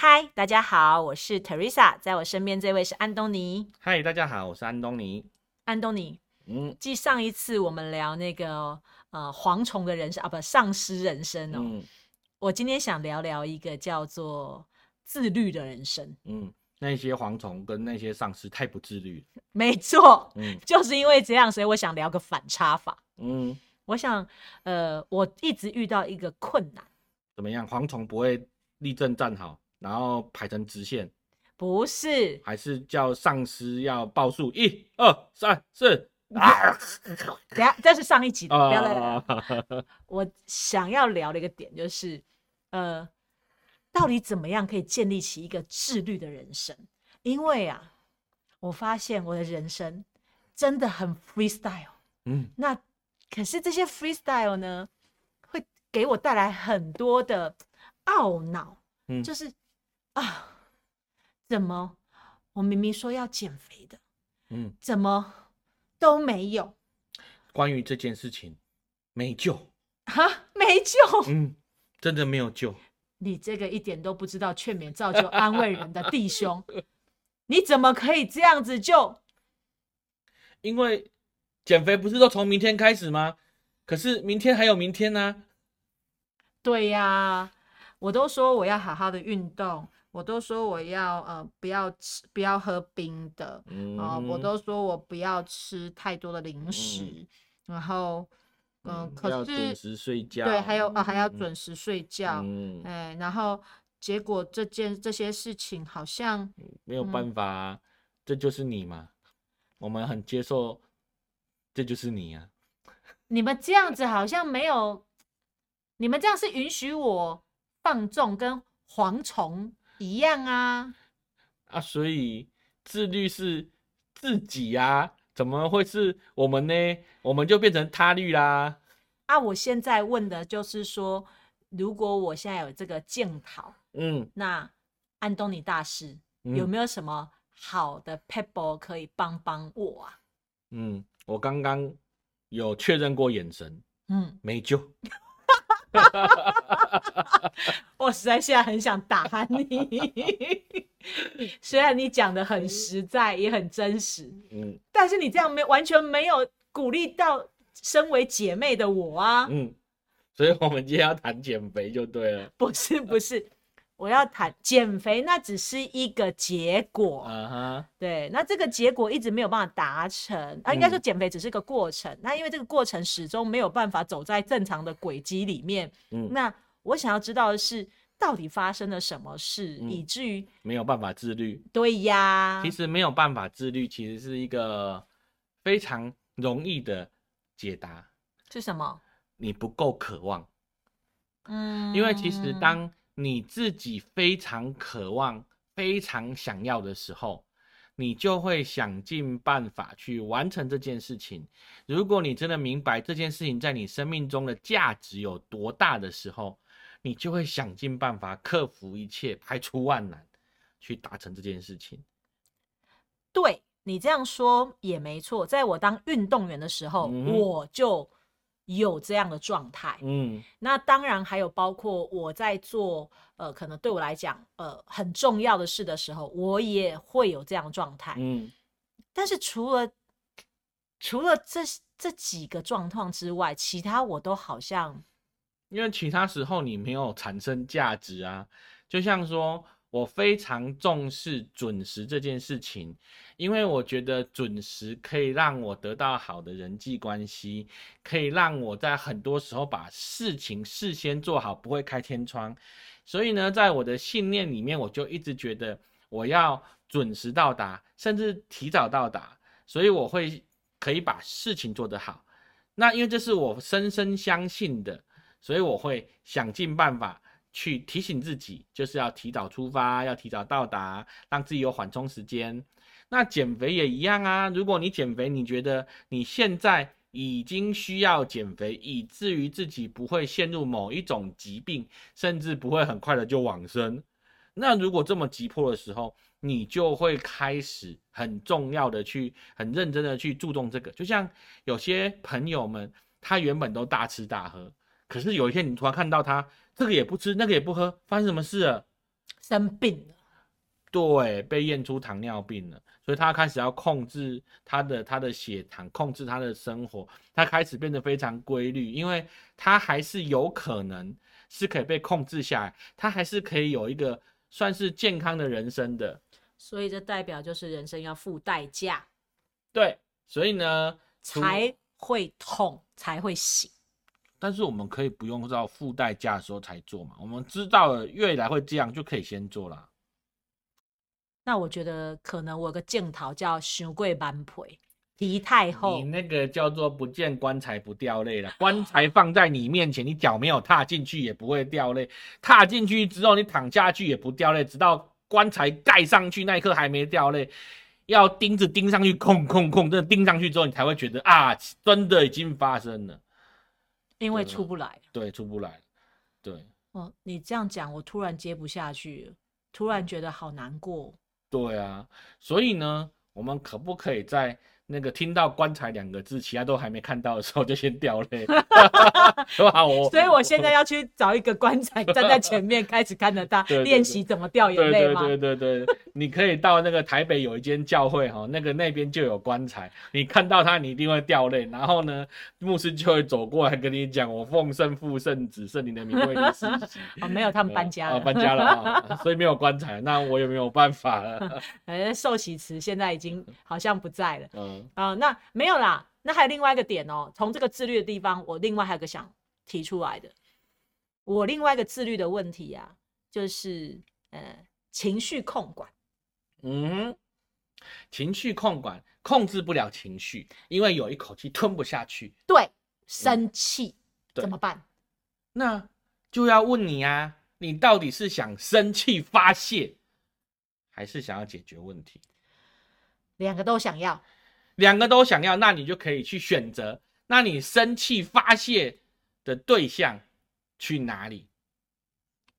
嗨，大家好，我是 Teresa，在我身边这位是安东尼。嗨，大家好，我是安东尼。安东尼，嗯继上一次我们聊那个呃蝗虫的人生啊，不，丧尸人生哦。嗯我今天想聊聊一个叫做自律的人生。嗯，那些蝗虫跟那些丧尸太不自律了。没错，嗯就是因为这样，所以我想聊个反差法。嗯，我想，呃，我一直遇到一个困难，怎么样？蝗虫不会立正站好，然后排成直线，不是还是叫上司要报数？一二三四 啊！等下，这是上一集的，不要再聊。啊！我想要聊的一个点就是，呃，到底怎么样可以建立起一个自律的人生？因为啊，我发现我的人生真的很 freestyle。嗯那可是这些 freestyle 呢，会给我带来很多的懊恼，嗯，就是啊，怎么我明明说要减肥的，嗯，怎么都没有关于这件事情没救。哈，没救。嗯，真的没有救。你这个一点都不知道劝勉造就安慰人的弟兄，你怎么可以这样子就？因为减肥不是都从明天开始吗？可是明天还有明天呢、对呀、我都说我要好好的运动，我都说我要呃不要吃不要喝冰的，嗯啊、我都说我不要吃太多的零食，然后嗯、嗯可是要准时睡觉。对，还有啊还要嗯准时睡觉，嗯，哎，然后结果这件这些事情好像没有办法啊，这就是你嘛。我们很接受，这就是你啊。你们这样子好像没有，你们这样是允许我放纵跟蝗虫一样啊？啊，所以自律是自己啊，怎么会是我们呢？我们就变成他律啦。啊，我现在问的就是说，如果我现在有这个检讨，嗯，那安东尼大师、有嗯没有什么好的 pebble 可以帮帮我啊？嗯，我刚刚有确认过眼神，嗯，没救。我实在现在很想打你，虽然你讲的很实在，也很真实，嗯。但是你这样没完全没有鼓励到身为姐妹的我啊！嗯，所以我们今天要谈减肥就对了。不是不是，我要谈减肥，那只是一个结果。嗯哼，对，那这个结果一直没有办法达成啊，应该说嗯减肥只是个过程。那因为这个过程始终没有办法走在正常的轨迹里面，嗯，那我想要知道的是，到底发生了什么事，嗯以至于没有办法自律。对呀，其实没有办法自律，其实是一个非常容易的解答。是什么？你不够渴望，嗯，因为其实当你自己非常渴望、非常想要的时候，你就会想尽办法去完成这件事情。如果你真的明白这件事情在你生命中的价值有多大的时候，你就会想尽办法克服一切，排除万难，去达成这件事情。对你这样说也没错，在我当运动员的时候，嗯我就有这样的状态。嗯那当然还有包括我在做呃，可能对我来讲呃很重要的事的时候，我也会有这样的状态。嗯但是除了除了这这几个状况之外，其他我都好像因为其他时候你没有产生价值啊，就像说我非常重视准时这件事情，因为我觉得准时可以让我得到好的人际关系，可以让我在很多时候把事情事先做好，不会开天窗。所以呢，在我的信念里面，我就一直觉得我要准时到达，甚至提早到达，所以我会可以把事情做得好。那因为这是我深深相信的，所以我会想尽办法去提醒自己，就是要提早出发，要提早到达，让自己有缓冲时间。那减肥也一样啊，如果你减肥，你觉得你现在已经需要减肥，以至于自己不会陷入某一种疾病，甚至不会很快的就往生。那如果这么急迫的时候，你就会开始很重要的去很认真的去注重这个。就像有些朋友们，他原本都大吃大喝，可是有一天你突然看到他这个也不吃，那个也不喝，发生什么事了？生病了，对，被验出糖尿病了，所以他开始要控制他的他的血糖，控制他的生活，他开始变得非常规律，因为他还是有可能是可以被控制下来，他还是可以有一个算是健康的人生的。所以这代表就是人生要付代价，对，所以呢，才会痛，才会醒。但是我们可以不用到付代价的时候才做嘛，我们知道了未来会这样，就可以先做啦。那我觉得可能我有个镜头叫“雄贵满腿”，皮太厚你，那个叫做不见棺材不掉泪了，棺材放在你面前，你脚没有踏进去也不会掉泪，踏进去之后你躺下去也不掉泪，直到棺材盖上去那一刻还没掉泪。要钉子钉上去，空空空，真的钉上去之后，你才会觉得啊，真的已经发生了。因为出不来。对，出不来了。对哦，你这样讲，我突然接不下去了，突然觉得好难过。对啊，所以呢，我们可不可以在那个听到“棺材”两个字，其他都还没看到的时候，就先掉泪？所以我现在要去找一个棺材，站在前面开始看着他练习怎么掉眼对泪吗？对对对对，你可以到那个台北有一间教会哈，那个那边就有棺材，你看到它你一定会掉泪。然后呢，牧师就会走过来跟你讲：“我奉圣父、圣子、圣灵的名为你施洗。哦，没有，他们搬家啊，了，搬家了啊，所以没有棺材，那我也没有办法了。反正，受洗池现在已经好像不在了嗯啊、那没有啦，那还有另外一个点哦，从这个自律的地方，我另外还有个想提出来的，我另外一个自律的问题啊，就是呃情绪控管。嗯，情绪控管控制不了情绪，因为有一口气吞不下去，对，生气、嗯怎么办？那就要问你啊，你到底是想生气发泄，还是想要解决问题？两个都想要，两个都想要，那你就可以去选择。那你生气发泄的对象去哪里？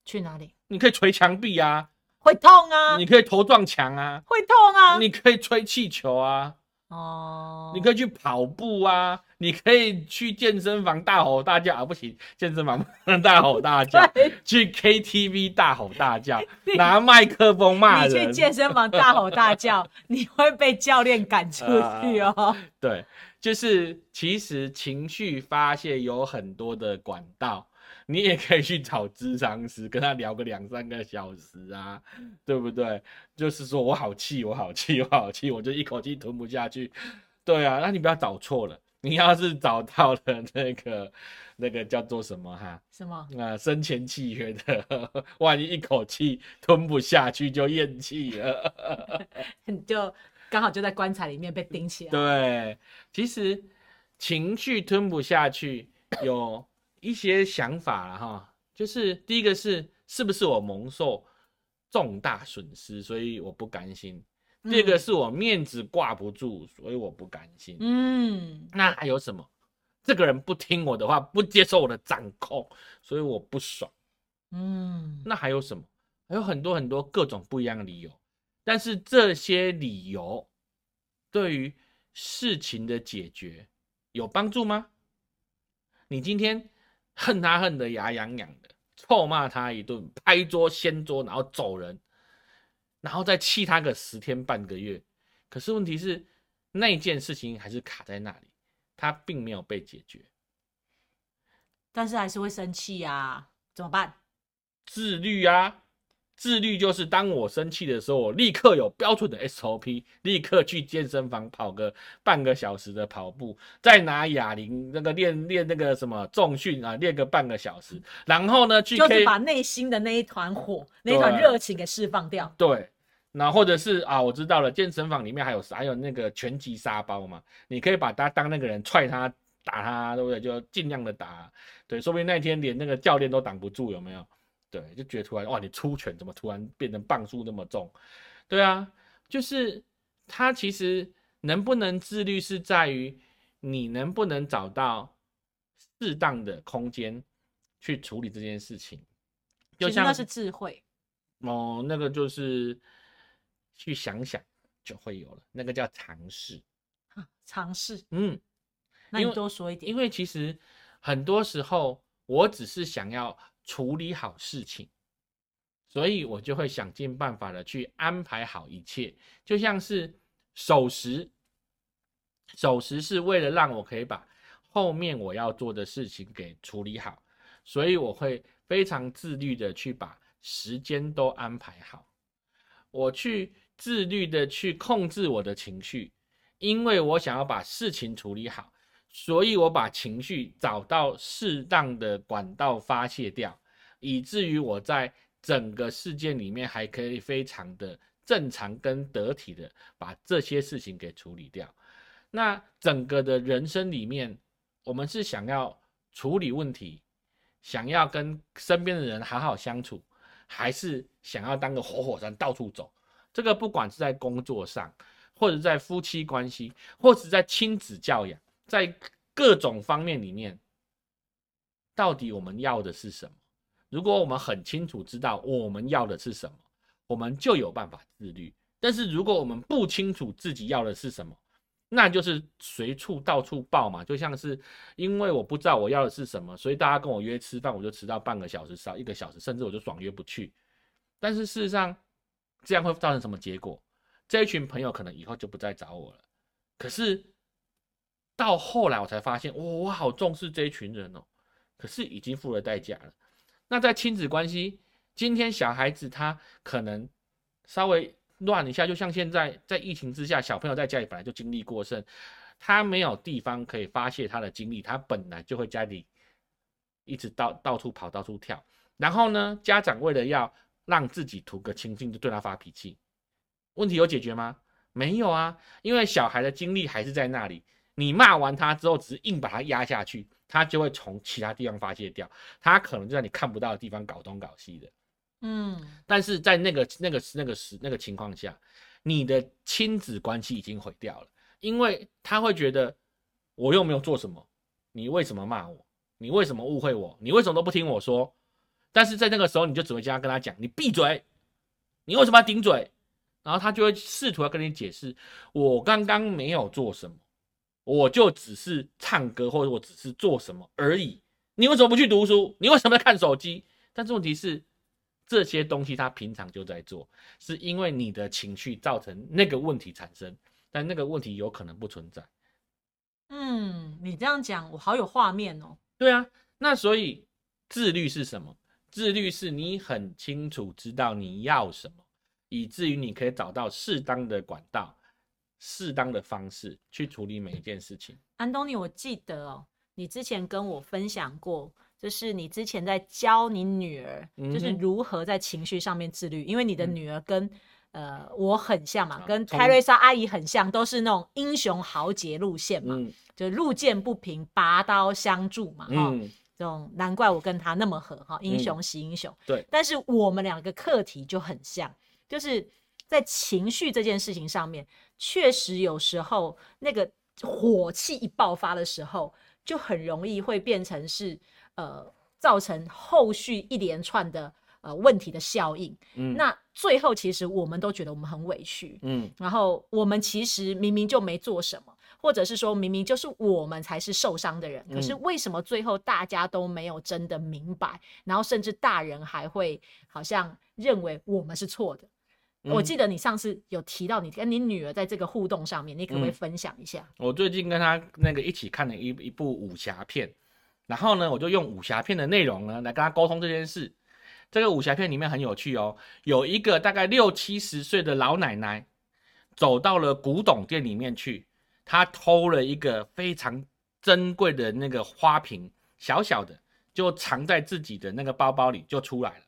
去哪里？你可以捶墙壁啊，会痛啊，你可以头撞墙啊，会痛啊。你可以吹气球啊，哦，你可以去跑步啊，你可以去健身房大吼大叫啊，不行，健身房不能大吼大叫。去 KTV 大吼大叫，拿麦克风骂人你去，健身房大吼大叫，你会被教练赶出去哦。对，就是其实情绪发泄有很多的管道，你也可以去找咨商师，跟他聊个两三个小时啊，对不对？就是说我好气，我好气，我好气，我就一口气吞不下去。对啊，那你不要找错了，你要是找到了那个那个叫做什么哈？什么？啊，生前契约的，万一一口气吞不下去就咽气了。你就刚好就在棺材里面被钉起来。对，其实情绪吞不下去，有一些想法了哈，就是第一个是是不是我蒙受重大损失，所以我不甘心；第二个是我面子挂不住，所以我不甘心。嗯，那还有什么？这个人不听我的话，不接受我的掌控，所以我不爽。嗯，那还有什么？还有很多很多各种不一样的理由，但是这些理由对于事情的解决有帮助吗？你今天恨他恨得牙痒痒的，臭骂他一顿，拍桌掀桌，然后走人，然后再气他个十天半个月，可是问题是那件事情还是卡在那里，他并没有被解决。但是还是会生气呀，怎么办？自律啊，自律就是当我生气的时候，我立刻有标准的 SOP，立刻去健身房跑个半个小时的跑步，再拿哑铃那个练练那个什么重训啊，练个半个小时，然后呢去就是把内心的那一团火、那一团热情给释放掉。对。那或者是啊，我知道了，健身房里面还有还有那个拳击沙包嘛，你可以把他当那个人踹他打他，对不对？就尽量的打，对，说不定那天连那个教练都挡不住，有没有？对，就觉得突然哇，你出拳怎么突然变成磅数那么重？对啊，就是他其实能不能自律是在于你能不能找到适当的空间去处理这件事情。就像那是智慧。哦，那个就是去想想就会有了，那个叫尝试。啊尝试。嗯，那你多说一点。因为其实很多时候我只是想要处理好事情，所以我就会想尽办法的去安排好一切，就像是守时，守时是为了让我可以把后面我要做的事情给处理好，所以我会非常自律的去把时间都安排好，我去自律的去控制我的情绪，因为我想要把事情处理好。所以我把情绪找到适当的管道发泄掉，以至于我在整个事件里面还可以非常的正常跟得体的把这些事情给处理掉。那整个的人生里面，我们是想要处理问题，想要跟身边的人好好相处，还是想要当个活火山到处走？这个不管是在工作上，或者在夫妻关系，或者在亲子教养。在各种方面里面，到底我们要的是什么？如果我们很清楚知道我们要的是什么，我们就有办法自律。但是如果我们不清楚自己要的是什么，那就是随处到处报嘛。就像是因为我不知道我要的是什么，所以大家跟我约吃饭，我就迟到半个小时，少一个小时，甚至我就爽约不去。但是事实上，这样会造成什么结果？这一群朋友可能以后就不再找我了。可是。到后来我才发现，哇，我好重视这一群人哦，可是已经付了代价了。那在亲子关系，今天小孩子他可能稍微乱一下，就像现在在疫情之下，小朋友在家里本来就精力过剩，他没有地方可以发泄他的精力，他本来就会家里一直到到处跑、到处跳。然后呢，家长为了要让自己图个清静，就对他发脾气。问题有解决吗？没有啊，因为小孩的精力还是在那里。你骂完他之后，只是硬把他压下去，他就会从其他地方发泄掉。他可能就在你看不到的地方搞东搞西的。嗯，但是在那个那个那个时那个情况下，你的亲子关系已经毁掉了，因为他会觉得我又没有做什么，你为什么骂我？你为什么误会我？你为什么都不听我说？但是在那个时候，你就只会这样跟他讲：“你闭嘴！你为什么要顶嘴？”然后他就会试图要跟你解释：“我刚刚没有做什么。”我就只是唱歌，或者我只是做什么而已。你为什么不去读书？你为什么在看手机？但是问题是，这些东西他平常就在做，是因为你的情绪造成那个问题产生，但那个问题有可能不存在。嗯，你这样讲，我好有画面哦。对啊，那所以自律是什么？自律是你很清楚知道你要什么，以至于你可以找到适当的管道。适当的方式去处理每一件事情。安东尼，我记得哦，你之前跟我分享过，就是你之前在教你女儿，就是如何在情绪上面自律。因为你的女儿跟呃我很像嘛，跟泰瑞莎阿姨很像，都是那种英雄豪杰路线嘛，就路见不平拔刀相助嘛，哈，这种难怪我跟他那么合哈，英雄惜英雄。对，但是我们两个课题就很像，就是在情绪这件事情上面。确实，有时候那个火气一爆发的时候，就很容易会变成是呃，造成后续一连串的呃问题的效应。嗯，那最后其实我们都觉得我们很委屈。嗯，然后我们其实明明就没做什么，或者是说明明就是我们才是受伤的人，可是为什么最后大家都没有真的明白？然后甚至大人还会好像认为我们是错的。我记得你上次有提到你跟你女儿在这个互动上面，你可不可以分享一下？我最近跟她那个一起看了一一部武侠片，然后呢，我就用武侠片的内容呢来跟她沟通这件事。这个武侠片里面很有趣哦，有一个大概六七十岁的老奶奶走到了古董店里面去，她偷了一个非常珍贵的那个花瓶，小小的，就藏在自己的那个包包里，就出来了。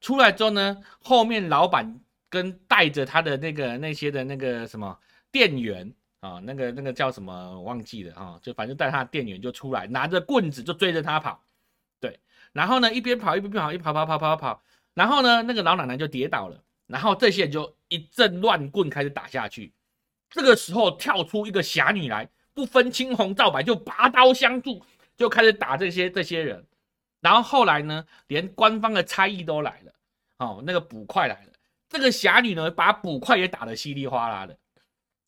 出来之后呢，后面老板。跟带着他的那个那些的那个什么店员啊，那个那个叫什么忘记了啊，就反正带他的店员就出来，拿着棍子就追着他跑，对，然后呢，一边跑一边跑，一跑跑跑跑跑，然后呢，那个老奶奶就跌倒了，然后这些人就一阵乱棍开始打下去。这个时候跳出一个侠女来，不分青红皂白就拔刀相助，就开始打这些这些人。然后后来呢，连官方的差役都来了，哦，那个捕快来了。这个侠女呢，把捕快也打得稀里哗啦的。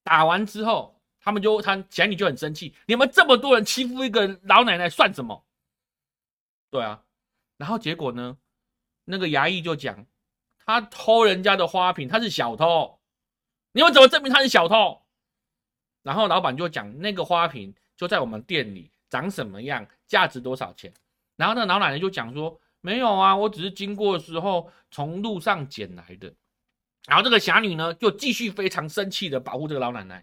打完之后，他们就他侠女就很生气，你们这么多人欺负一个老奶奶算什么？对啊，然后结果呢，那个衙役就讲，他偷人家的花瓶，他是小偷。你们怎么证明他是小偷？然后老板就讲，那个花瓶就在我们店里，长什么样，价值多少钱。然后那老奶奶就讲说，没有啊，我只是经过的时候从路上捡来的。然后这个侠女呢，就继续非常生气的保护这个老奶奶。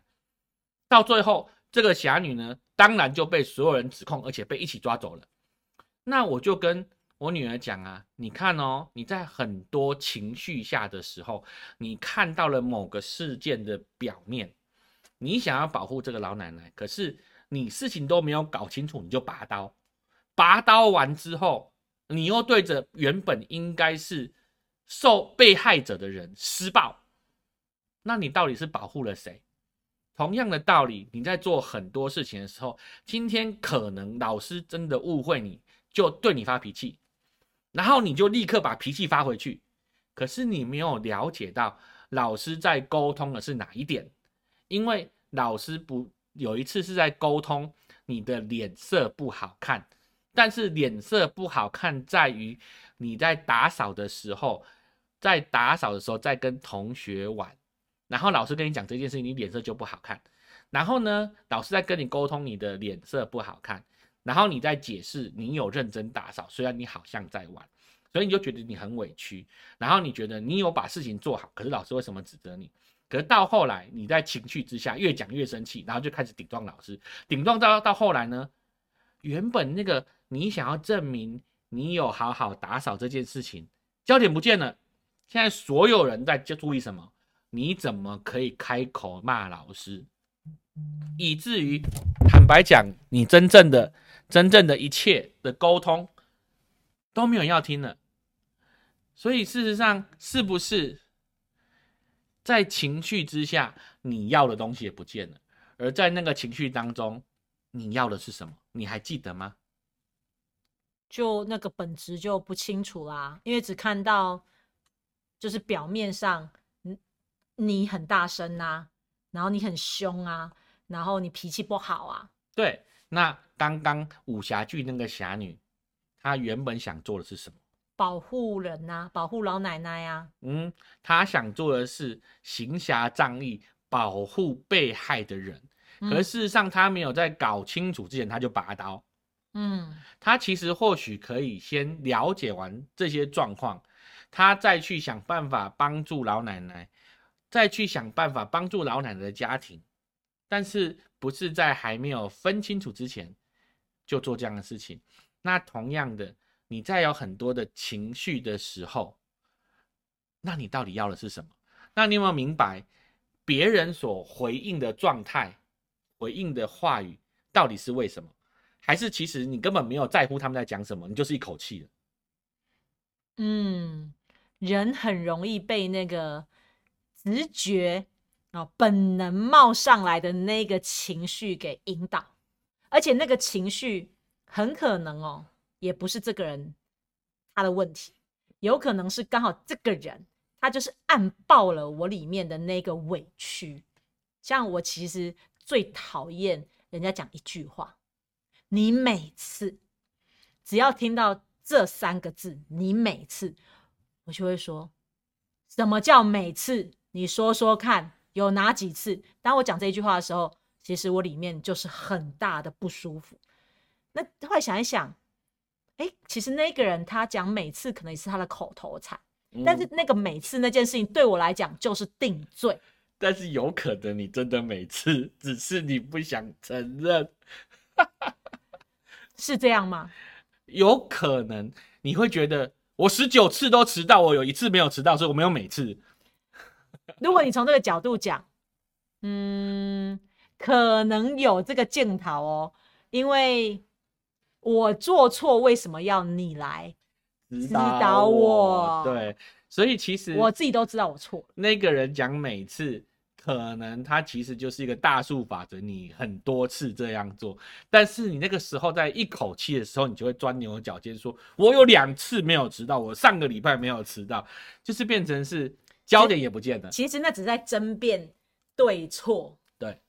到最后，这个侠女呢，当然就被所有人指控，而且被一起抓走了。那我就跟我女儿讲啊，你看哦，你在很多情绪下的时候，你看到了某个事件的表面，你想要保护这个老奶奶，可是你事情都没有搞清楚，你就拔刀，拔刀完之后，你又对着原本应该是。受被害者的人施暴，那你到底是保护了谁？同样的道理，你在做很多事情的时候，今天可能老师真的误会你，就对你发脾气，然后你就立刻把脾气发回去。可是你没有了解到老师在沟通的是哪一点，因为老师不有一次是在沟通你的脸色不好看，但是脸色不好看在于你在打扫的时候。在打扫的时候，在跟同学玩，然后老师跟你讲这件事情，你脸色就不好看。然后呢，老师在跟你沟通，你的脸色不好看。然后你在解释，你有认真打扫，虽然你好像在玩，所以你就觉得你很委屈。然后你觉得你有把事情做好，可是老师为什么指责你？可是到后来，你在情绪之下越讲越生气，然后就开始顶撞老师。顶撞到到后来呢，原本那个你想要证明你有好好打扫这件事情，焦点不见了。现在所有人在就注意什么？你怎么可以开口骂老师？以至于坦白讲，你真正的、真正的一切的沟通都没有要听了。所以事实上，是不是在情绪之下，你要的东西也不见了？而在那个情绪当中，你要的是什么？你还记得吗？就那个本质就不清楚啦，因为只看到。就是表面上，你你很大声啊，然后你很凶啊，然后你脾气不好啊。对，那刚刚武侠剧那个侠女，她原本想做的是什么？保护人呐，保护老奶奶呀。嗯，她想做的是行侠仗义，保护被害的人。可事实上，她没有在搞清楚之前，她就拔刀。嗯，她其实或许可以先了解完这些状况。他再去想办法帮助老奶奶，再去想办法帮助老奶奶的家庭，但是不是在还没有分清楚之前就做这样的事情？那同样的，你在有很多的情绪的时候，那你到底要的是什么？那你有没有明白别人所回应的状态、回应的话语到底是为什么？还是其实你根本没有在乎他们在讲什么，你就是一口气了？嗯。人很容易被那个直觉啊、本能冒上来的那个情绪给引导，而且那个情绪很可能哦，也不是这个人他的问题，有可能是刚好这个人他就是暗爆了我里面的那个委屈。像我其实最讨厌人家讲一句话，你每次只要听到这三个字，你每次。我就会说，什么叫每次？你说说看，有哪几次？当我讲这句话的时候，其实我里面就是很大的不舒服。那后来想一想，哎，其实那个人他讲每次可能也是他的口头禅，但是那个每次那件事情对我来讲就是定罪。但是有可能你真的每次，只是你不想承认，是这样吗？有可能你会觉得。我十九次都迟到，我有一次没有迟到，所以我没有每次。如果你从这个角度讲，嗯，可能有这个镜头哦，因为我做错，为什么要你来？指导我对，所以其实我自己都知道我错了。那个人讲每次，可能它其实就是一个大数法则，你很多次这样做，但是你那个时候在一口气的时候，你就会钻牛角尖，说我有两次没有迟到，我上个礼拜没有迟到，就是变成是焦点也不见了。其实那只是在争辩对错，对，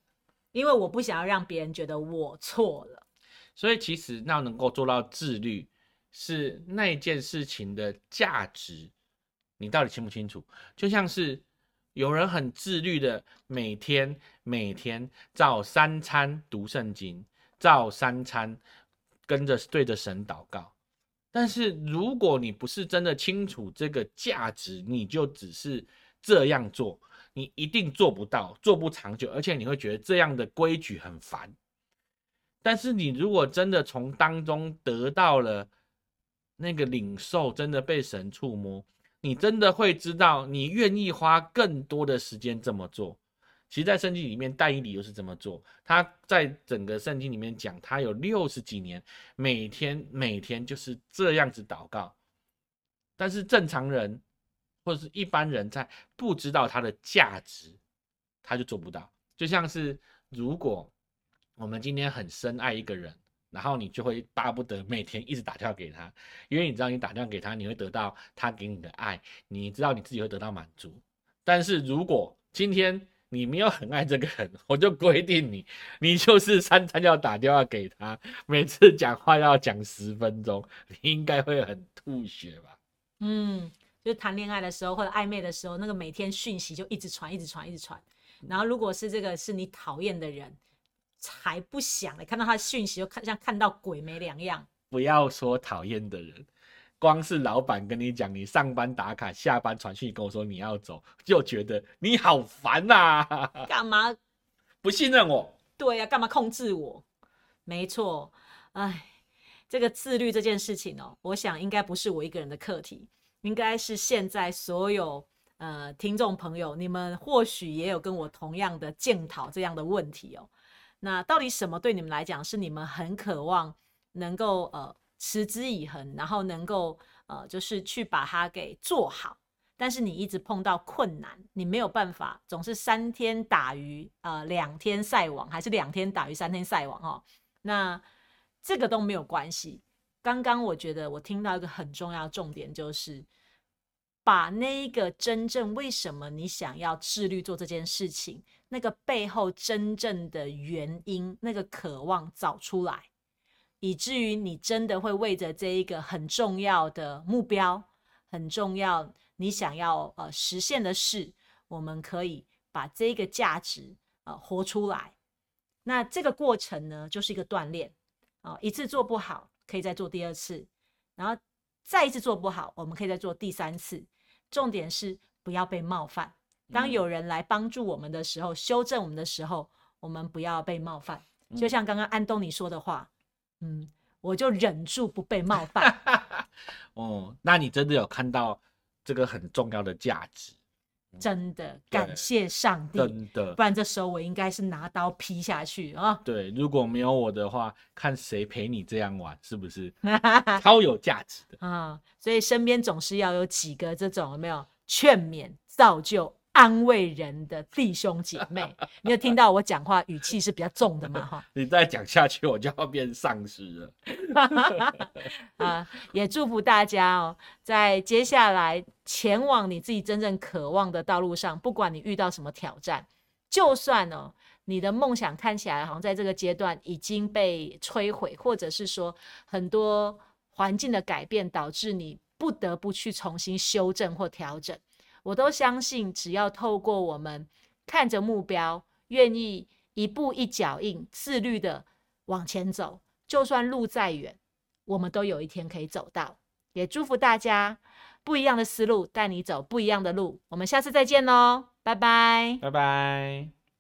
因为我不想要让别人觉得我错了。所以其实那能够做到自律。是那件事情的价值，你到底清不清楚？就像是有人很自律的，每天每天照三餐读圣经，照三餐跟着对着神祷告。但是如果你不是真的清楚这个价值，你就只是这样做，你一定做不到，做不长久，而且你会觉得这样的规矩很烦。但是你如果真的从当中得到了，那个领受真的被神触摸，你真的会知道，你愿意花更多的时间这么做。其实，在圣经里面，但以理又是这么做。他在整个圣经里面讲，他有六十几年，每天每天就是这样子祷告。但是正常人或者是一般人在不知道它的价值，他就做不到。就像是如果我们今天很深爱一个人。然后你就会巴不得每天一直打电话给他，因为你知道你打电话给他，你会得到他给你的爱，你知道你自己会得到满足。但是如果今天你没有很爱这个人，我就规定你，你就是三餐要打电话给他，每次讲话要讲十分钟，你应该会很吐血吧？嗯，就是谈恋爱的时候或者暧昧的时候，那个每天讯息就一直传，一直传，一直传。然后如果是这个是你讨厌的人。才不想嘞！看到他的讯息，就看像看到鬼没两样。不要说讨厌的人，光是老板跟你讲，你上班打卡，下班传讯跟我说你要走，就觉得你好烦呐！干嘛 不信任我？对呀，干嘛控制我？没错，哎，这个自律这件事情哦，我想应该不是我一个人的课题，应该是现在所有呃听众朋友，你们或许也有跟我同样的检讨这样的问题哦。那到底什么对你们来讲是你们很渴望能够呃持之以恒，然后能够呃就是去把它给做好，但是你一直碰到困难，你没有办法，总是三天打鱼呃两天晒网，还是两天打鱼三天晒网哈？那这个都没有关系。刚刚我觉得我听到一个很重要的重点，就是把那一个真正为什么你想要自律做这件事情。那个背后真正的原因，那个渴望找出来，以至于你真的会为着这一个很重要的目标，很重要你想要呃实现的事，我们可以把这个价值呃活出来。那这个过程呢，就是一个锻炼啊，一次做不好，可以再做第二次，然后再一次做不好，我们可以再做第三次。重点是不要被冒犯。当有人来帮助我们的时候，修正我们的时候，我们不要被冒犯。就像刚刚安东尼说的话，嗯，我就忍住不被冒犯。哦，那你真的有看到这个很重要的价值？真的感谢上帝，真的，不然这时候我应该是拿刀劈下去啊。对，如果没有我的话，看谁陪你这样玩，是不是 超有价值的啊？所以身边总是要有几个这种有没有劝勉、造就。安慰人的弟兄姐妹，你有听到我讲话语气是比较重的吗？哈，你再讲下去，我就要变丧尸了。啊，也祝福大家哦，在接下来前往你自己真正渴望的道路上，不管你遇到什么挑战，就算哦，你的梦想看起来好像在这个阶段已经被摧毁，或者是说很多环境的改变导致你不得不去重新修正或调整。我都相信，只要透过我们看着目标，愿意一步一脚印、自律的往前走，就算路再远，我们都有一天可以走到。也祝福大家，不一样的思路带你走不一样的路。我们下次再见喽，拜拜，拜拜。